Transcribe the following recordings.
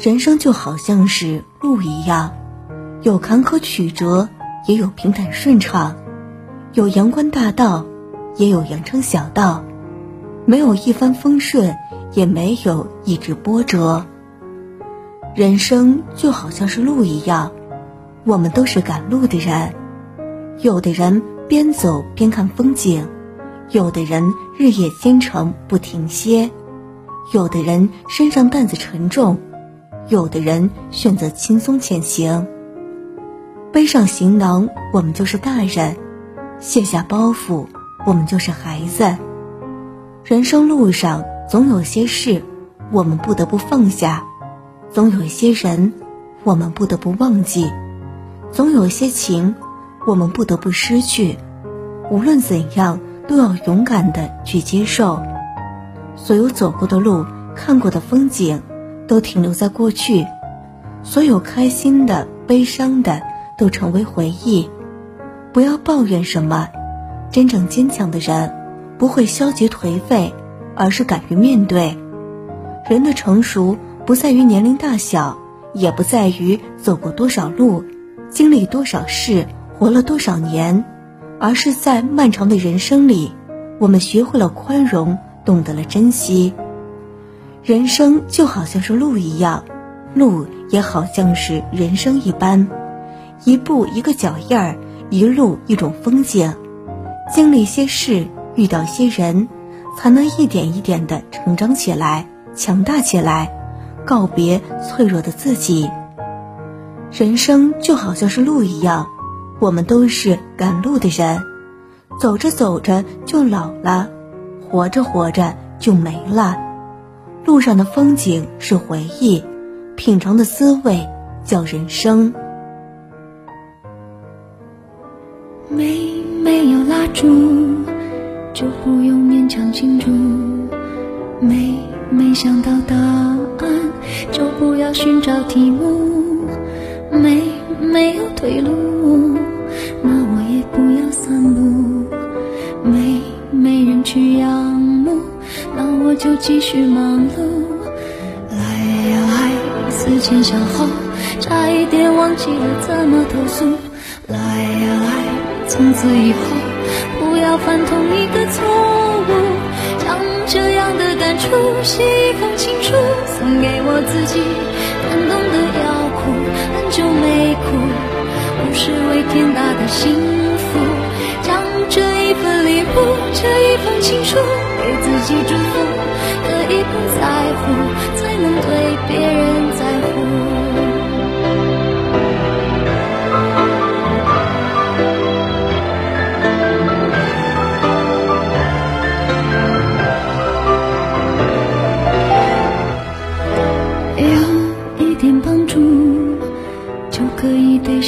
人生就好像是路一样，有坎坷曲折，也有平坦顺畅；有阳关大道，也有羊肠小道。没有一帆风顺，也没有一直波折。人生就好像是路一样，我们都是赶路的人。有的人边走边看风景，有的人日夜兼程不停歇，有的人身上担子沉重。有的人选择轻松前行，背上行囊，我们就是大人；卸下包袱，我们就是孩子。人生路上总有些事，我们不得不放下；总有一些人，我们不得不忘记；总有一些情，我们不得不失去。无论怎样，都要勇敢的去接受。所有走过的路，看过的风景。都停留在过去，所有开心的、悲伤的都成为回忆。不要抱怨什么，真正坚强的人不会消极颓废，而是敢于面对。人的成熟不在于年龄大小，也不在于走过多少路、经历多少事、活了多少年，而是在漫长的人生里，我们学会了宽容，懂得了珍惜。人生就好像是路一样，路也好像是人生一般，一步一个脚印儿，一路一种风景，经历些事，遇到些人，才能一点一点的成长起来，强大起来，告别脆弱的自己。人生就好像是路一样，我们都是赶路的人，走着走着就老了，活着活着就没了。路上的风景是回忆，品尝的滋味叫人生。没没有蜡烛，就不用勉强庆祝；没没想到答案，就不要寻找题目；没没有退路，那我也不要散步；没没人去仰。我就继续忙碌，来呀来，思前想后，差一点忘记了怎么投诉。来呀来，从此以后不要犯同一个错误，将这样的感触写一封情书，送给我自己。感动的要哭，很久没哭，不是为天大的幸福，将这一份礼物，这一封情书。给自己祝福，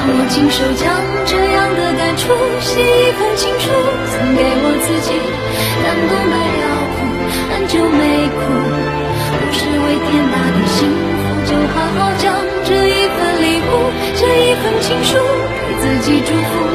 让我亲手将这样的感触写一封情书，送给我自己。感动的要哭，很久没哭，不是为天大的幸福，就好好将这一份礼物，这一份情书，给自己祝福。